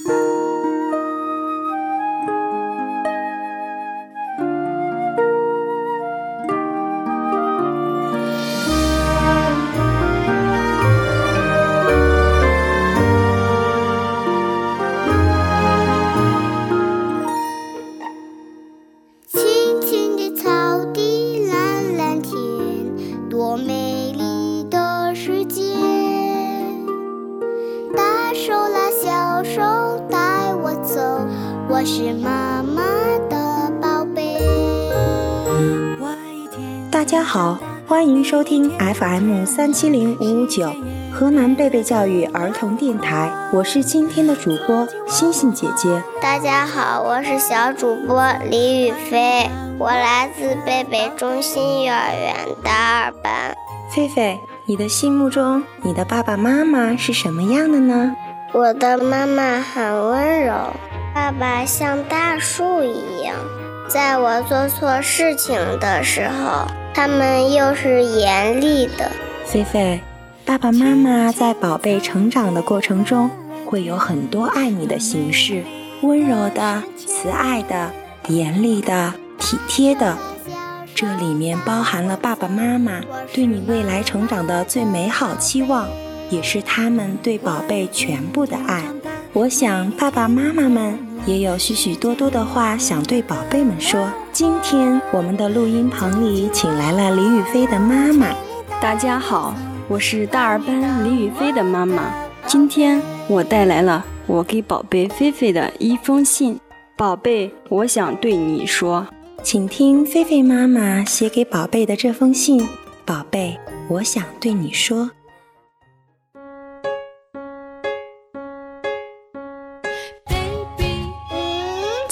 青青的草地，蓝蓝天，多美。我是妈妈的宝贝。大家好，欢迎收听 FM 三七零五五九河南贝贝教育儿童电台，我是今天的主播星星姐姐。大家好，我是小主播李雨飞，我来自贝贝中心幼儿园大二班。菲菲，你的心目中，你的爸爸妈妈是什么样的呢？我的妈妈很温柔。爸爸像大树一样，在我做错事情的时候，他们又是严厉的。菲菲，爸爸妈妈在宝贝成长的过程中，会有很多爱你的形式：温柔的、慈爱的、严厉的、体贴的。这里面包含了爸爸妈妈对你未来成长的最美好期望，也是他们对宝贝全部的爱。我想，爸爸妈妈们也有许许多多的话想对宝贝们说。今天，我们的录音棚里请来了李雨飞的妈妈。大家好，我是大二班李雨飞的妈妈。今天我带来了我给宝贝菲菲的一封信。宝贝，我想对你说，请听菲菲妈妈写给宝贝的这封信。宝贝，我想对你说。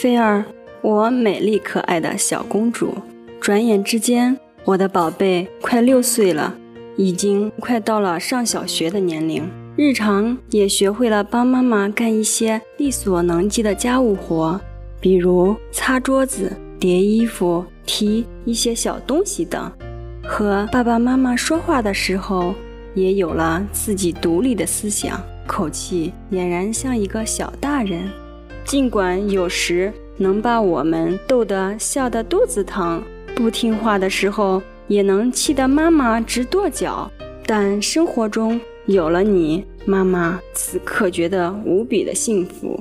菲儿，我美丽可爱的小公主，转眼之间，我的宝贝快六岁了，已经快到了上小学的年龄，日常也学会了帮妈妈干一些力所能及的家务活，比如擦桌子、叠衣服、提一些小东西等。和爸爸妈妈说话的时候，也有了自己独立的思想，口气俨然像一个小大人。尽管有时能把我们逗得笑得肚子疼，不听话的时候也能气得妈妈直跺脚，但生活中有了你，妈妈此刻觉得无比的幸福。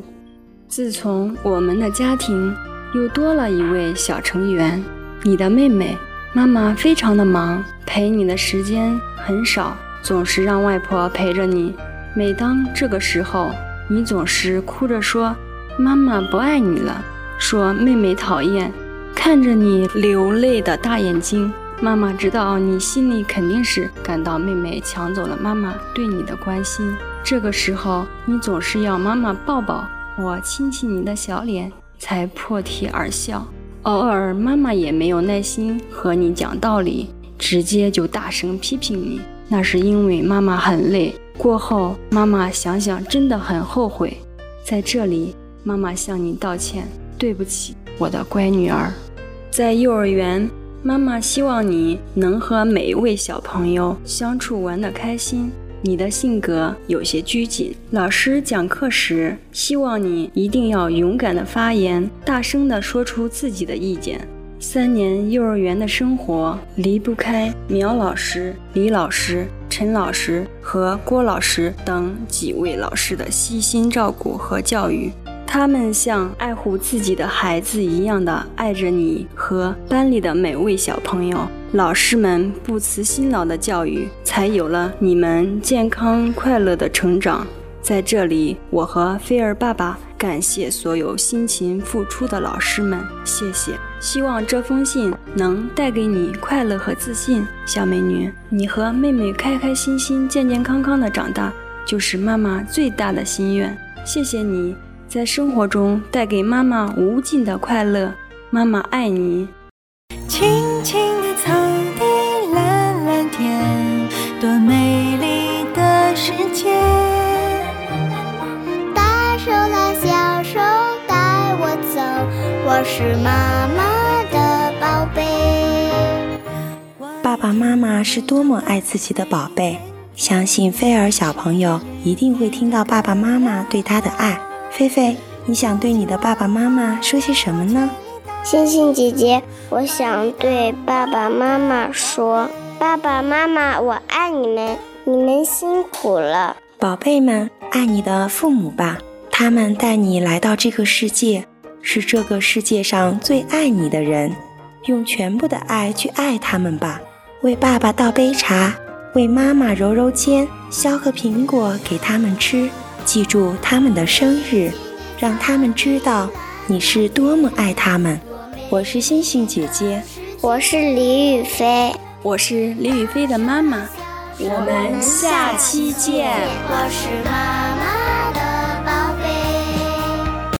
自从我们的家庭又多了一位小成员，你的妹妹，妈妈非常的忙，陪你的时间很少，总是让外婆陪着你。每当这个时候，你总是哭着说。妈妈不爱你了，说妹妹讨厌。看着你流泪的大眼睛，妈妈知道你心里肯定是感到妹妹抢走了妈妈对你的关心。这个时候，你总是要妈妈抱抱我，亲亲你的小脸，才破涕而笑。偶尔，妈妈也没有耐心和你讲道理，直接就大声批评你。那是因为妈妈很累。过后，妈妈想想，真的很后悔。在这里。妈妈向你道歉，对不起，我的乖女儿。在幼儿园，妈妈希望你能和每一位小朋友相处玩得开心。你的性格有些拘谨，老师讲课时希望你一定要勇敢的发言，大声的说出自己的意见。三年幼儿园的生活离不开苗老师、李老师、陈老师和郭老师等几位老师的悉心照顾和教育。他们像爱护自己的孩子一样的爱着你和班里的每位小朋友。老师们不辞辛劳的教育，才有了你们健康快乐的成长。在这里，我和菲儿爸爸感谢所有辛勤付出的老师们，谢谢。希望这封信能带给你快乐和自信，小美女。你和妹妹开开心心、健健康康的长大，就是妈妈最大的心愿。谢谢你在生活中带给妈妈无尽的快乐，妈妈爱你。青青的草地，蓝蓝天，多美丽的世界。大手拉小手带我走，我是妈妈的宝贝。爸爸妈妈是多么爱自己的宝贝，相信菲儿小朋友一定会听到爸爸妈妈对他的爱。菲菲，你想对你的爸爸妈妈说些什么呢？星星姐姐，我想对爸爸妈妈说：“爸爸妈妈，我爱你们，你们辛苦了。”宝贝们，爱你的父母吧，他们带你来到这个世界，是这个世界上最爱你的人，用全部的爱去爱他们吧。为爸爸倒杯茶，为妈妈揉揉肩，削个苹果给他们吃，记住他们的生日，让他们知道你是多么爱他们。我是星星姐姐，我是李雨飞，我是李雨飞的妈妈，我们下期见。我是妈妈。